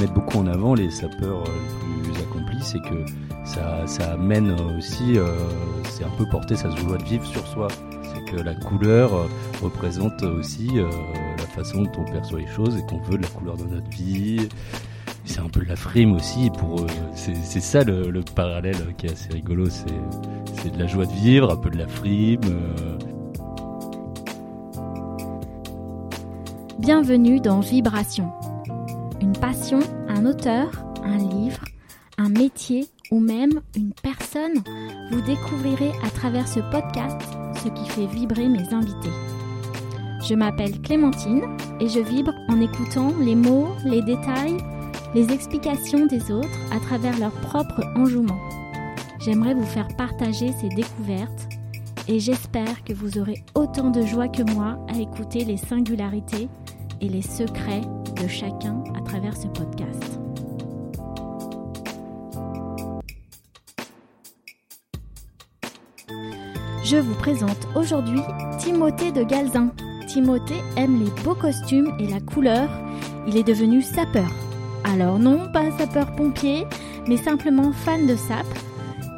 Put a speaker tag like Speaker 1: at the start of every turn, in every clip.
Speaker 1: mettent beaucoup en avant les sapeurs les plus accomplis, c'est que ça, ça amène aussi, c'est un peu porter sa joie de vivre sur soi. C'est que la couleur représente aussi la façon dont on perçoit les choses et qu'on veut de la couleur dans notre vie c'est un peu de la frime aussi. Pour c'est ça le, parallèle qui est assez rigolo. C'est de la joie de vivre, un peu de la frime. Euh.
Speaker 2: Bienvenue dans Vibration. Passion, un auteur, un livre, un métier ou même une personne. Vous découvrirez à travers ce podcast ce qui fait vibrer mes invités. Je m'appelle Clémentine et je vibre en écoutant les mots, les détails les explications des autres à travers leur propre enjouement. J'aimerais vous faire partager ces découvertes et j'espère que vous aurez autant de joie que moi à écouter les singularités et les secrets chacun à travers ce podcast. Je vous présente aujourd'hui Timothée de Galzin. Timothée aime les beaux costumes et la couleur. Il est devenu sapeur. Alors non, pas sapeur-pompier, mais simplement fan de sap.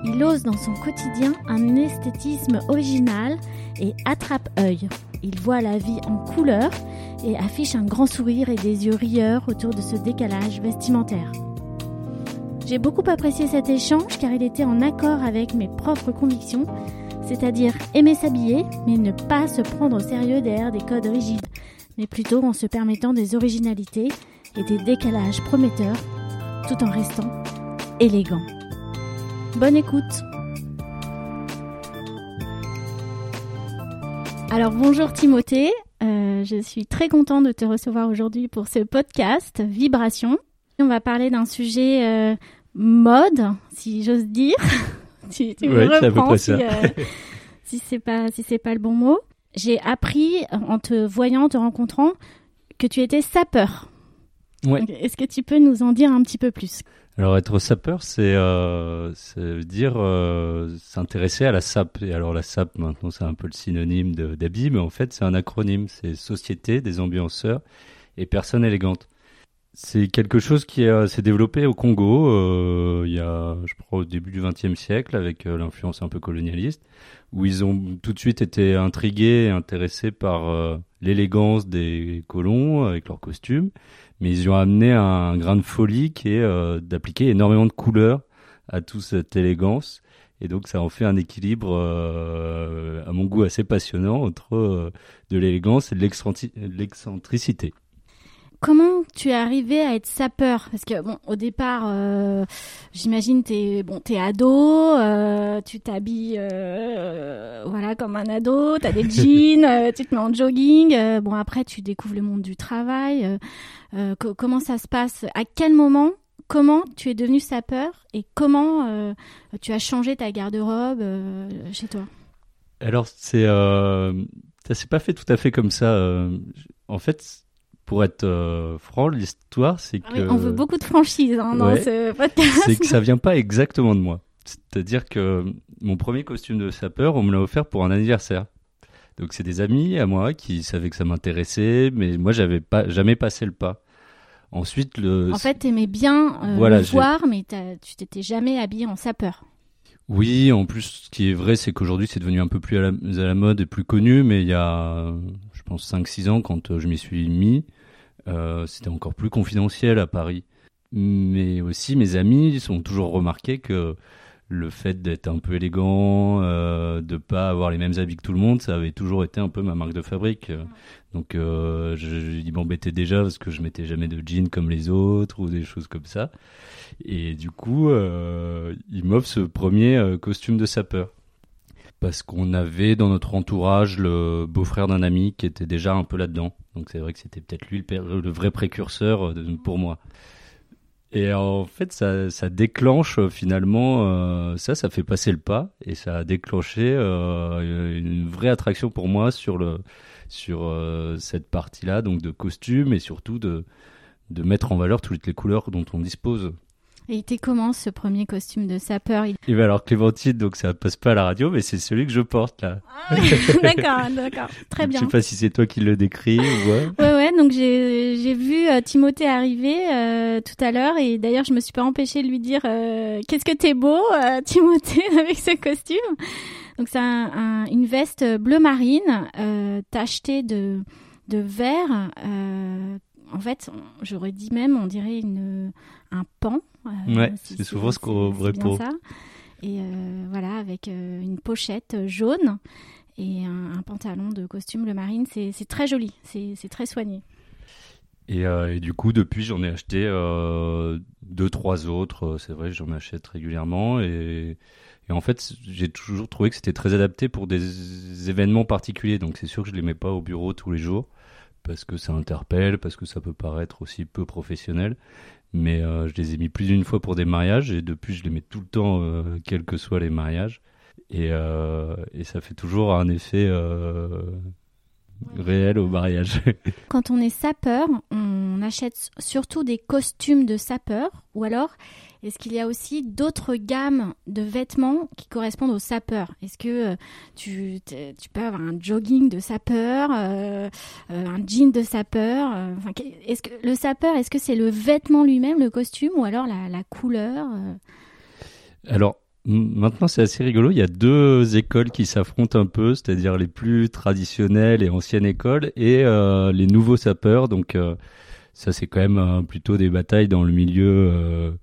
Speaker 2: Il ose dans son quotidien un esthétisme original et attrape-œil. Il voit la vie en couleur et affiche un grand sourire et des yeux rieurs autour de ce décalage vestimentaire. J'ai beaucoup apprécié cet échange car il était en accord avec mes propres convictions, c'est-à-dire aimer s'habiller mais ne pas se prendre au sérieux derrière des codes rigides, mais plutôt en se permettant des originalités et des décalages prometteurs tout en restant élégant. Bonne écoute Alors bonjour Timothée, euh, je suis très contente de te recevoir aujourd'hui pour ce podcast Vibration. On va parler d'un sujet euh, mode, si j'ose dire.
Speaker 1: tu, tu me reprends si, euh,
Speaker 2: si c'est pas si c'est pas le bon mot. J'ai appris en te voyant, en te rencontrant, que tu étais sapeur. Est-ce que tu peux nous en dire un petit peu plus?
Speaker 1: Alors être sapeur, c'est euh, dire euh, s'intéresser à la SAP. Et alors la SAP, maintenant, c'est un peu le synonyme d'habit, mais en fait, c'est un acronyme. C'est Société des ambianceurs et personnes élégantes. C'est quelque chose qui s'est développé au Congo, euh, il y a, je crois, au début du XXe siècle, avec euh, l'influence un peu colonialiste, où ils ont tout de suite été intrigués et intéressés par euh, l'élégance des colons avec leurs costumes, mais ils ont amené un grain de folie qui est euh, d'appliquer énormément de couleurs à toute cette élégance. Et donc ça en fait un équilibre, euh, à mon goût, assez passionnant entre euh, de l'élégance et de l'excentricité.
Speaker 2: Comment tu es arrivé à être sapeur? Parce que bon, au départ, euh, j'imagine t'es bon, t'es ado, euh, tu t'habilles, euh, voilà, comme un ado, t'as des jeans, tu te mets en jogging. Bon, après, tu découvres le monde du travail. comment ça se passe? À quel moment Comment tu es devenu sapeur et comment tu as changé ta garde-robe chez toi?
Speaker 1: Alors, c'est ça s'est pas fait tout à fait comme ça. en fait pour être euh, franc, l'histoire, c'est ah que.
Speaker 2: on veut beaucoup de franchise hein, dans ce podcast.
Speaker 1: C'est que ça vient pas exactement de moi. C'est-à-dire que mon premier costume de sapeur, on me l'a offert pour un anniversaire. Donc c'est des amis à moi qui savaient que ça m'intéressait, mais moi j'avais pas jamais passé le pas. Ensuite le.
Speaker 2: En fait, t'aimais bien euh, le voir, mais tu t'étais jamais habillé en sapeur.
Speaker 1: Oui, en plus, ce qui est vrai, c'est qu'aujourd'hui, c'est devenu un peu plus à la, à la, mode et plus connu, mais il y a, je pense, 5-6 ans, quand euh, je m'y suis mis, euh, c'était encore plus confidentiel à Paris. Mais aussi, mes amis ont toujours remarqué que le fait d'être un peu élégant, euh, de pas avoir les mêmes habits que tout le monde, ça avait toujours été un peu ma marque de fabrique. Donc, euh, je, je m'embêtais déjà parce que je mettais jamais de jeans comme les autres ou des choses comme ça. Et du coup, euh, il m'offre ce premier euh, costume de sapeur parce qu'on avait dans notre entourage le beau-frère d'un ami qui était déjà un peu là-dedans. Donc c'est vrai que c'était peut-être lui le, vrai précurseur euh, pour moi. Et en fait, ça, ça déclenche euh, finalement, euh, ça, ça fait passer le pas et ça a déclenché une vraie attraction pour moi sur le sur cette partie-là, donc de costume et surtout de de mettre en valeur toutes les couleurs dont on dispose.
Speaker 2: Et il était comment ce premier costume de sapeur
Speaker 1: Et ben alors Clémentine, donc ça passe pas à la radio, mais c'est celui que je porte là.
Speaker 2: Ah, d'accord, d'accord, très bien.
Speaker 1: Je sais pas si c'est toi qui le décris ou
Speaker 2: ouais. Ouais, ouais. Donc j'ai vu euh, Timothée arriver euh, tout à l'heure et d'ailleurs je me suis pas empêchée de lui dire euh, qu'est-ce que t'es beau, Timothée, avec ce costume? Donc c'est un, une veste bleu marine tachetée de de vert. en fait, j'aurais dit même, on dirait une un pan
Speaker 1: euh, ouais, c'est souvent ce qu'on répond.
Speaker 2: Et euh, voilà, avec euh, une pochette jaune et un, pantalon de costume le marine, c'est très joli, c'est très soigné.
Speaker 1: Et, et, du coup, depuis, j'en ai acheté deux, trois autres. C'est vrai, j'en achète régulièrement. Et, et en fait, j'ai toujours trouvé que c'était très adapté pour des événements particuliers. Donc, c'est sûr que je les mets pas au bureau tous les jours parce que ça interpelle, parce que ça peut paraître aussi peu professionnel mais euh, je les ai mis plus d'une fois pour des mariages et depuis je les mets tout le temps, euh, quels que soient les mariages. Et, euh, et ça fait toujours un effet réel au mariage.
Speaker 2: Quand on est sapeur, on achète surtout des costumes de sapeur ou alors est-ce qu'il y a aussi d'autres gammes de vêtements qui correspondent aux sapeurs? Est-ce que euh, tu, peux avoir un jogging de sapeur, euh, euh, un jean de sapeur Est-ce que le sapeur, est-ce que c'est le vêtement lui-même, le costume, ou alors la, couleur
Speaker 1: Alors, Maintenant, c'est assez rigolo. Il y a deux écoles qui s'affrontent un peu, c'est-à-dire les plus traditionnelles et anciennes écoles et les nouveaux sapeurs. Donc, ça, c'est quand même plutôt des batailles dans le milieu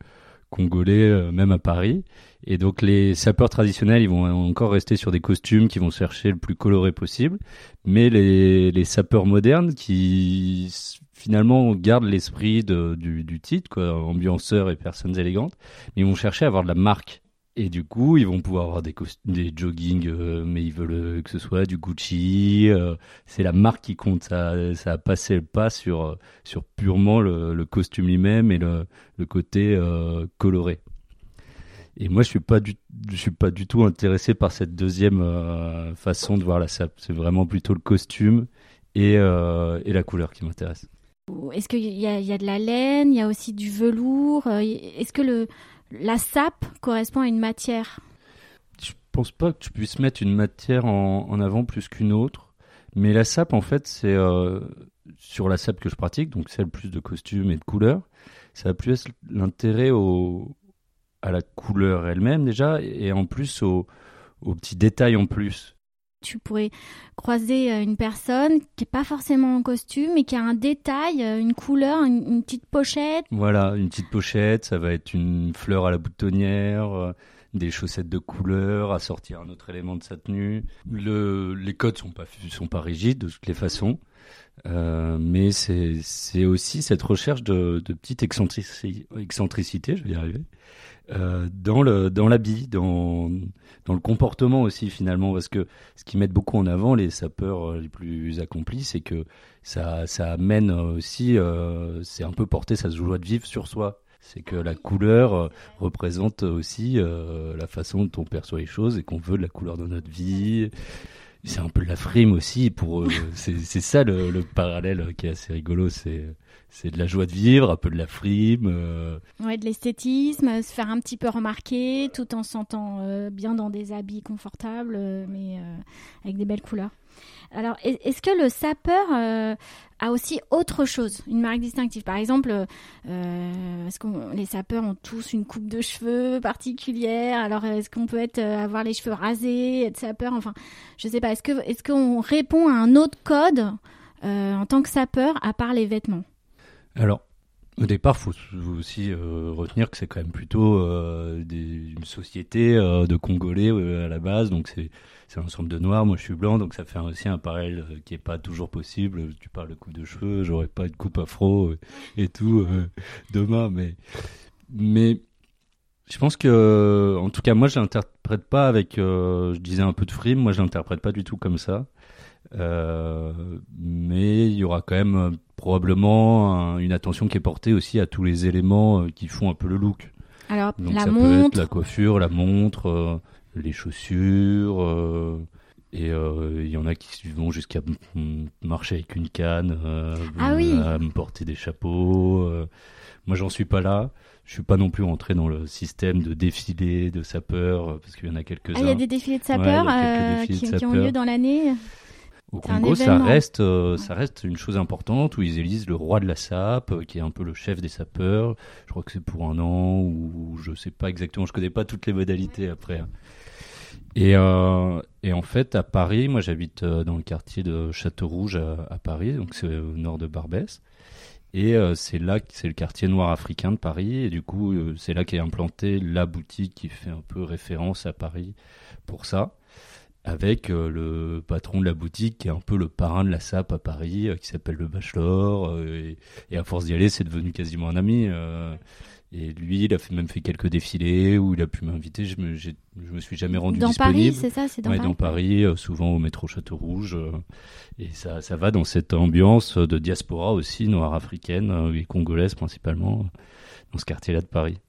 Speaker 1: congolais, euh, même à Paris. Et donc les sapeurs traditionnels, ils vont encore rester sur des costumes qui vont chercher le plus coloré possible. Mais les, les sapeurs modernes qui finalement gardent l'esprit du, du titre, quoi, ambianceurs et personnes élégantes, ils vont chercher à avoir de la marque. Et du coup, ils vont pouvoir avoir des, des jogging, euh, mais ils veulent euh, que ce soit du Gucci. Euh, c'est la marque qui compte. Ça, ça a passé le pas sur, sur purement le, costume lui-même et le, le côté coloré. Et moi, je suis pas du, je suis pas du tout intéressé par cette deuxième façon de voir la sape. C'est vraiment plutôt le costume et, et la couleur qui m'intéresse.
Speaker 2: Est-ce qu'il y a, de la laine Il y a aussi du velours Est-ce que le, la sape correspond à une matière
Speaker 1: Je pense pas que tu puisses mettre une matière en, avant plus qu'une autre. Mais la sape, en fait, c'est euh, sur la sape que je pratique, donc celle plus de costumes et de couleurs. Ça a plus l'intérêt à la couleur elle-même déjà, et en plus aux petits détails en plus
Speaker 2: tu pourrais croiser euh, une personne qui n'est pas forcément en costume et qui a un détail, euh, une couleur, une, petite pochette.
Speaker 1: Voilà, une petite pochette, ça va être une fleur à la boutonnière, euh, des chaussettes de couleur, à sortir un autre élément de sa tenue. Le, les codes sont pas sont pas rigides de toutes les façons, mais c'est aussi cette recherche de, de petite excentricité, je vais y arriver, euh, dans le dans l'habit, dans dans le comportement aussi finalement, parce que ce qui met beaucoup en avant les sapeurs euh, les plus accomplis, c'est que ça ça amène aussi, euh, c'est un peu porter sa joie de vivre sur soi. C'est que la couleur représente aussi la façon dont on perçoit les choses et qu'on veut de la couleur dans notre vie c'est un peu de la frime aussi pour c'est ça le, le, parallèle qui est assez rigolo c'est c'est de la joie de vivre, un peu de la frime. Euh...
Speaker 2: Ouais, de l'esthétisme, se faire un petit peu remarquer tout en se sentant euh, bien dans des habits confortables, euh, mais euh, avec des belles couleurs. Alors, est-ce que le sapeur a aussi autre chose, une marque distinctive? Par exemple, est-ce que les sapeurs ont tous une coupe de cheveux particulière? Alors, est-ce qu'on peut être avoir les cheveux rasés, être sapeur? Enfin, je sais pas. Est-ce que est-ce qu'on répond à un autre code en tant que sapeur à part les vêtements?
Speaker 1: Alors, au départ, faut aussi euh, retenir que c'est quand même plutôt euh, une société euh, de Congolais à la base, donc c'est un ensemble de noirs. Moi, je suis blanc, donc ça fait aussi un parallèle qui est pas toujours possible. Tu parles de coupe de cheveux, j'aurais pas une coupe afro et tout demain, mais mais je pense que, en tout cas, moi, je l'interprète pas avec, je disais un peu de frime. Moi, je l'interprète pas du tout comme ça. mais il y aura quand même probablement une attention qui est portée aussi à tous les éléments euh, qui font un peu le look.
Speaker 2: Alors,
Speaker 1: Donc
Speaker 2: la
Speaker 1: ça
Speaker 2: montre.
Speaker 1: peut être la coiffure, la montre, euh, les chaussures, euh, Et il y en a qui vont jusqu'à marcher avec une canne,
Speaker 2: ah oui.
Speaker 1: à me porter des chapeaux. moi, j'en suis pas là. Je suis pas non plus entré dans le système de défilé de sapeurs parce qu'il y en a quelques-uns.
Speaker 2: Ah, il y a des défilés de sapeurs, qui, ont lieu dans l'année?
Speaker 1: Au Congo, ça reste, euh, ça reste une chose importante où ils élisent le roi de la sape, euh, qui est un peu le chef des sapeurs. Je crois que c'est pour un an ou je sais pas exactement. Je connais pas toutes les modalités après. Et, euh, et en fait, à Paris, moi j'habite dans le quartier de Château-Rouge à, Paris, donc c'est au nord de Barbès. Et c'est là, c'est le quartier noir africain de Paris. Et du coup, c'est là qu'est implantée la boutique qui fait un peu référence à Paris pour ça avec euh, le patron de la boutique qui est un peu le parrain de la SAP à Paris, euh, qui s'appelle le Bachelor. Euh, et, à force d'y aller, c'est devenu quasiment un ami. et lui, il a fait, même fait quelques défilés où il a pu m'inviter. Je me, je me suis jamais rendu
Speaker 2: dans
Speaker 1: disponible.
Speaker 2: Paris, c'est ça, c'est dans,
Speaker 1: dans Paris. souvent au métro Château Rouge. et ça, ça va dans cette ambiance de diaspora aussi, noire africaine et congolaise principalement, dans ce quartier-là de Paris.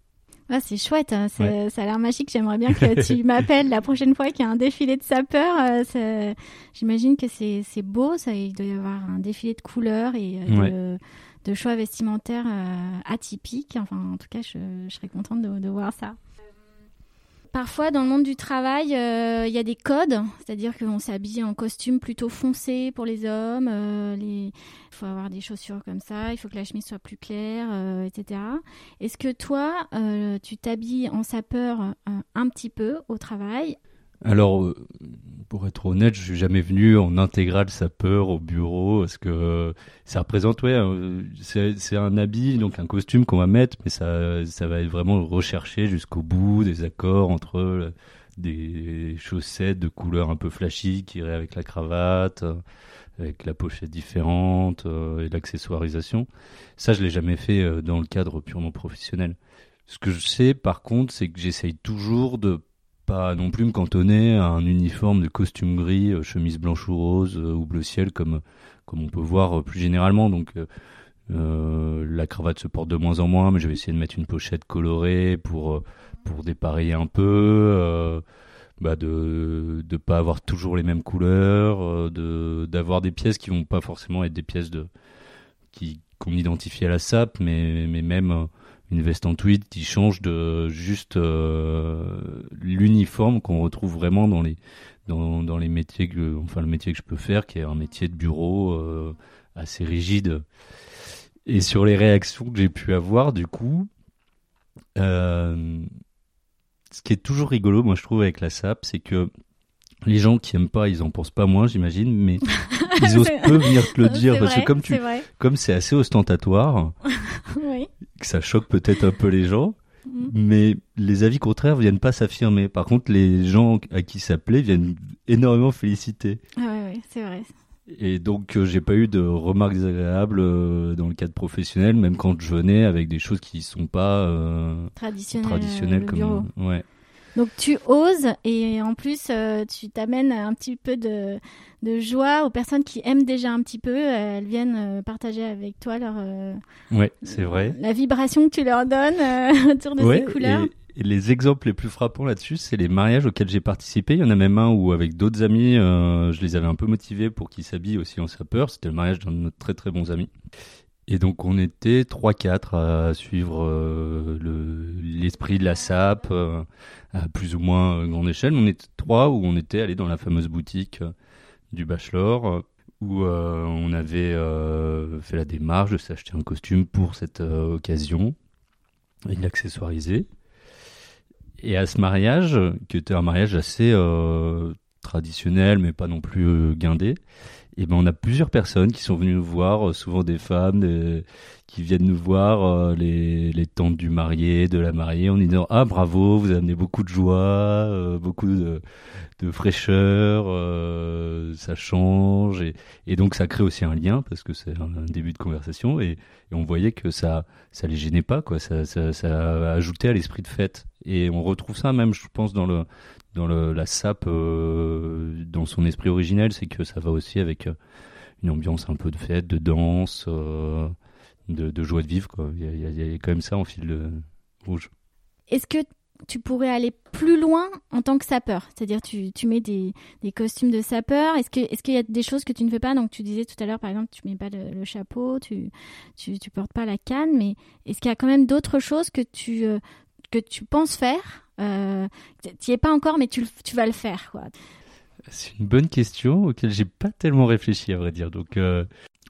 Speaker 2: Ah, c'est chouette, hein. ça a l'air magique. J'aimerais bien que tu m'appelles la prochaine fois qu'il y a un défilé de sapeurs. Euh, j'imagine que c'est beau, ça, il doit y avoir un défilé de couleurs et euh, de, choix vestimentaires euh, atypiques. Enfin, en tout cas, je, serais contente de voir ça. Parfois, dans le monde du travail, euh, il y a des codes, c'est-à-dire qu'on s'habille en costume plutôt foncé pour les hommes. Euh, il faut avoir des chaussures comme ça, il faut que la chemise soit plus claire, euh, etc. Est-ce que toi, tu t'habilles en sapeur un petit peu au travail?
Speaker 1: Alors, pour être honnête, je suis jamais venu en intégrale sapeur au bureau parce que ça représente, ouais, c'est un habit, donc un costume qu'on va mettre, mais ça, ça va être vraiment recherché jusqu'au bout, des accords entre des chaussettes de couleur un peu flashy qui iraient avec la cravate, avec la pochette différente euh, et l'accessoirisation. Ça, je l'ai jamais fait euh, dans le cadre purement professionnel. Ce que je sais, par contre, c'est que j'essaye toujours de pas non plus me cantonner à un uniforme de costume gris, euh, chemise blanche ou rose euh, ou bleu ciel comme comme on peut voir euh, plus généralement. Donc la cravate se porte de moins en moins, mais je vais essayer de mettre une pochette colorée pour pour dépareiller un peu. Bah de de pas avoir toujours les mêmes couleurs, de d'avoir des pièces qui vont pas forcément être des pièces de qui qu'on identifie à la SAP, mais mais même une veste en tweed qui change de juste euh, l'uniforme qu'on retrouve vraiment dans les dans, dans les métiers que enfin le métier que je peux faire qui est un métier de bureau euh, assez rigide. Et sur les réactions que j'ai pu avoir du coup euh, ce qui est toujours rigolo moi je trouve avec la SAP c'est que les gens qui aiment pas, ils en pensent pas moins, j'imagine, mais ils osent peu venir te le dire parce que comme tu, comme c'est assez ostentatoire, oui. que ça choque peut-être un peu les gens. Mm. Mais les avis contraires viennent pas s'affirmer. Par contre, les gens à qui ça plaît viennent énormément féliciter.
Speaker 2: Ah ouais, ouais c'est vrai.
Speaker 1: Et donc, euh, j'ai pas eu de remarques désagréables euh, dans le cadre professionnel, même quand je venais avec des choses qui sont pas euh,
Speaker 2: traditionnelles,
Speaker 1: traditionnelles comme ouais.
Speaker 2: Donc tu oses et en plus euh, tu t'amènes un petit peu de, de, joie aux personnes qui aiment déjà un petit peu. Elles viennent euh, partager avec toi leur. Euh,
Speaker 1: ouais, c'est vrai.
Speaker 2: La vibration que tu leur donnes autour de ces couleurs.
Speaker 1: Et, les exemples les plus frappants là-dessus, c'est les mariages auxquels j'ai participé. Il y en a même un où avec d'autres amis, je les avais un peu motivés pour qu'ils s'habillent aussi en sapeur. C'était le mariage d'un de nos très très bons amis. Et donc on était 3-4 à suivre euh, l'esprit de la SAP euh, à plus ou moins grande échelle. On était trois où on était allé dans la fameuse boutique euh, du Bachelor où on avait fait la démarche de s'acheter un costume pour cette occasion et l'accessoiriser. Et à ce mariage, qui était un mariage assez traditionnel mais pas non plus guindé, et ben on a plusieurs personnes qui sont venues nous voir, euh, souvent des femmes qui viennent nous voir, euh, les, les tantes du marié, de la mariée, en disant ah bravo, vous amenez beaucoup de joie, euh, beaucoup de, fraîcheur, ça change. Et, et, donc ça crée aussi un lien parce que c'est un, début de conversation. Et, et, on voyait que ça ça les gênait pas quoi, ça ça, ça a ajouté à l'esprit de fête. Et on retrouve ça même je pense dans le dans la SAP, euh, dans son esprit originel, c'est que ça va aussi avec euh, une ambiance un peu de fête, de danse, euh, de, joie de vivre. Il, y a, quand même ça en fil rouge.
Speaker 2: Est-ce que tu pourrais aller plus loin en tant que sapeur? C'est-à-dire, tu, tu mets des, costumes de sapeur. Est-ce qu'il y a des choses que tu ne fais pas? Donc, tu disais tout à l'heure, par exemple, tu mets pas le, chapeau, tu, tu, tu portes pas la canne, mais est-ce qu'il y a quand même d'autres choses que tu que tu penses faire euh, Tu es pas encore, mais tu, tu vas le faire, quoi.
Speaker 1: C'est une bonne question auquel j'ai pas tellement réfléchi, à vrai dire. Donc, euh,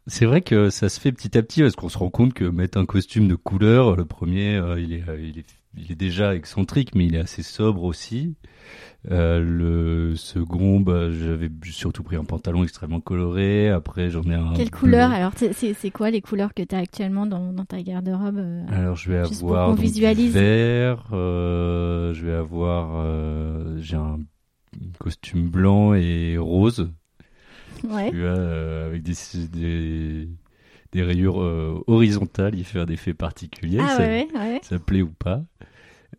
Speaker 1: c'est vrai que ça se fait petit à petit parce qu'on se rend compte que mettre un costume de couleur, le premier, euh, il, est, il, est, il, est, déjà excentrique, mais il est assez sobre aussi. Euh, le second, bah, j'avais surtout pris un pantalon extrêmement coloré. Après, j'en ai un.
Speaker 2: Quelle couleur Alors, c'est quoi les couleurs que tu as actuellement dans, dans ta garde-robe euh,
Speaker 1: Alors, je vais avoir donc, vert. Euh, je vais avoir. J'ai un costume blanc et rose
Speaker 2: Ouais.
Speaker 1: Tu vois, avec des, des, des rayures euh, horizontales, il fait un effet particulier.
Speaker 2: Ah,
Speaker 1: ça,
Speaker 2: ouais, ouais.
Speaker 1: ça plaît ou pas.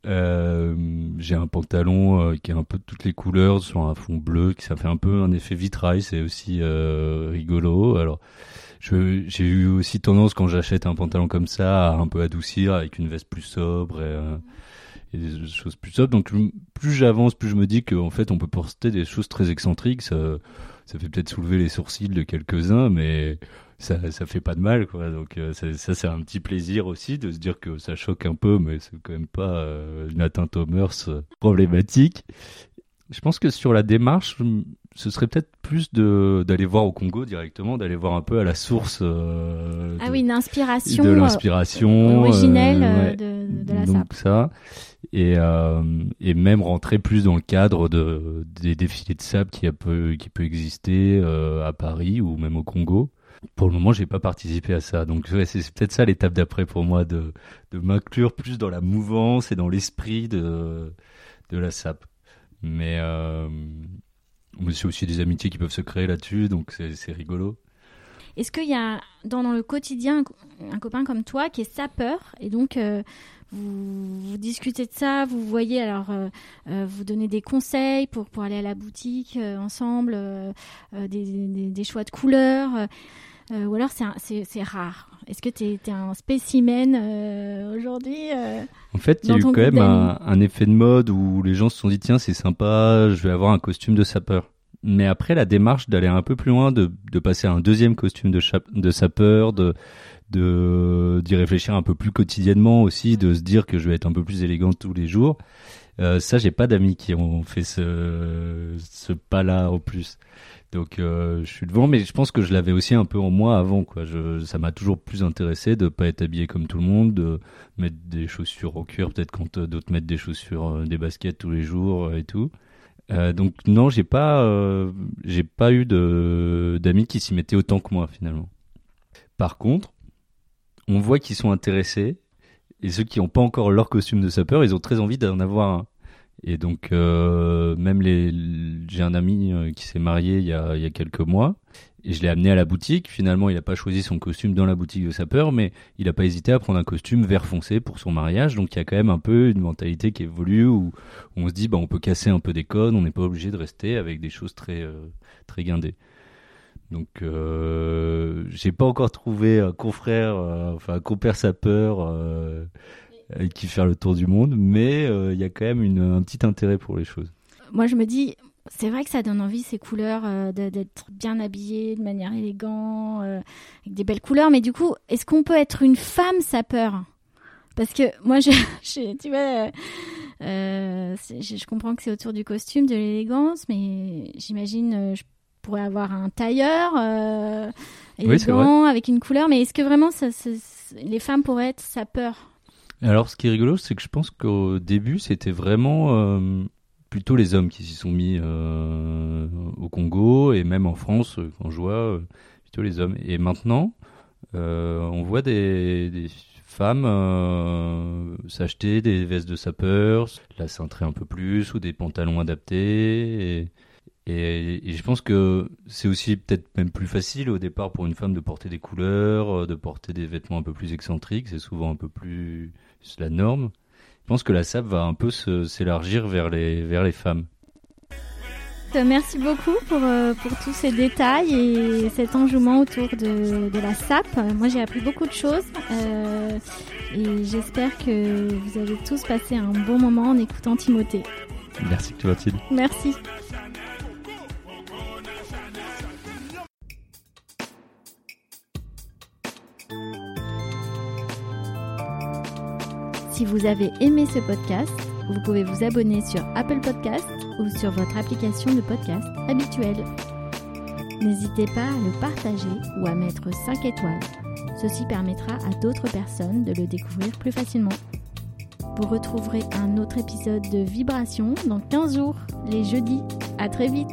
Speaker 1: Euh, j'ai un pantalon euh, qui a un peu de toutes les couleurs sur un fond bleu, qui ça fait un peu un effet vitrail, c'est aussi euh, rigolo. Alors, j'ai eu aussi tendance quand j'achète un pantalon comme ça à un peu adoucir avec une veste plus sobre et, et des choses plus sobres. Donc plus j'avance, plus je me dis qu'en fait on peut porter des choses très excentriques. Ça, ça fait peut-être soulever les sourcils de quelques-uns, mais ça, ça fait pas de mal, quoi. Donc euh, ça, c'est un petit plaisir aussi de se dire que ça choque un peu, mais c'est quand même pas euh, une atteinte aux mœurs euh, problématique. Je pense que sur la démarche, ce serait peut-être plus de d'aller voir au Congo directement, d'aller voir un peu à la source. Euh,
Speaker 2: ah oui, une inspiration.
Speaker 1: De l'inspiration
Speaker 2: originelle de, de, la
Speaker 1: Donc ça et, euh, et même rentrer plus dans le cadre de, des défilés de sable qui, a peu, qui peut exister à Paris ou même au Congo. Pour le moment, j'ai pas participé à ça. Donc, c'est peut-être ça l'étape d'après pour moi, de, de m'inclure plus dans la mouvance et dans l'esprit de, de la SAP. Mais, euh, c'est aussi des amitiés qui peuvent se créer là-dessus, donc c'est rigolo.
Speaker 2: Est-ce qu'il y a dans, dans, le quotidien un, copain comme toi qui est sapeur et donc euh, vous, discutez de ça, vous voyez alors euh, euh, vous donnez des conseils pour, pour aller à la boutique ensemble, des, des, choix de couleurs ou alors c'est rare Est-ce que tu es, un spécimen aujourd'hui
Speaker 1: En fait, il y a eu quand même un, un, effet de mode où les gens se sont dit tiens, c'est sympa, je vais avoir un costume de sapeur mais après la démarche d'aller un peu plus loin, de, de passer à un deuxième costume de, de sapeur, de de d'y réfléchir un peu plus quotidiennement aussi, de se dire que je vais être un peu plus élégant tous les jours. Euh, ça, j'ai pas d'amis qui ont fait ce pas-là au plus. Donc euh, je suis devant, mais je pense que je l'avais aussi un peu en moi avant. Ça m'a toujours plus intéressé de pas être habillé comme tout le monde, de mettre des chaussures au cuir, peut-être quand euh, d'autres mettent des chaussures, euh, des baskets tous les jours et tout. Donc non, j'ai pas, j'ai pas eu d'amis qui s'y mettaient autant que moi finalement. Par contre, on voit qu'ils sont intéressés et ceux qui n'ont pas encore leur costume de sapeur, ils ont très envie d'en avoir un. Et donc euh, même les, j'ai un ami euh, qui s'est marié il y a, il y a quelques mois et je l'ai amené à la boutique. Finalement, il n'a pas choisi son costume dans la boutique de sapeur, mais il n'a pas hésité à prendre un costume vert foncé pour son mariage. Donc il y a quand même un peu une mentalité qui évolue où, on se dit bah on peut casser un peu des codes, on n'est pas obligé de rester avec des choses très euh, très guindées. Donc euh, j'ai pas encore trouvé un confrère, euh, enfin un compère sapeur euh, qui faire le tour du monde, mais euh, il y a quand même un petit intérêt pour les choses.
Speaker 2: Moi je me dis c'est vrai que ça donne envie ces couleurs euh, d'être bien habillé de manière élégante, euh, avec des belles couleurs. Mais du coup, est-ce qu'on peut être une femme sapeur? Parce que moi, je, tu vois, euh, je, comprends que c'est autour du costume, de l'élégance, mais j'imagine pourrais avoir un tailleur élégant avec une couleur. Mais est-ce que vraiment ça, les femmes pourraient être sapeurs
Speaker 1: alors, ce qui est rigolo, c'est que je pense qu'au début, c'était vraiment plutôt les hommes qui s'y sont mis euh, au Congo et même en France, euh, quand je vois, euh, plutôt les hommes. Et maintenant, on voit des, des femmes s'acheter des vestes de sapeur, la cintrer un peu plus ou des pantalons adaptés. Et, et, et je pense que c'est aussi peut-être même plus facile au départ pour une femme de porter des couleurs, de porter des vêtements un peu plus excentriques. C'est souvent un peu plus la norme. Je pense que la SAP va un peu s'élargir vers les, vers les femmes.
Speaker 2: merci beaucoup pour, euh, pour tous ces détails et cet enjouement autour de, de la SAP. Moi, j'ai appris beaucoup de choses euh, et j'espère que vous avez tous passé un bon moment en écoutant Timothée.
Speaker 1: Merci Clotilde.
Speaker 2: Merci. Si vous avez aimé ce podcast, vous pouvez vous abonner sur Apple Podcast ou sur votre application de podcast habituelle. N'hésitez pas à le partager ou à mettre 5 étoiles. Ceci permettra à d'autres personnes de le découvrir plus facilement. Vous retrouverez un autre épisode de Vibration dans 15 jours, les jeudis. À très vite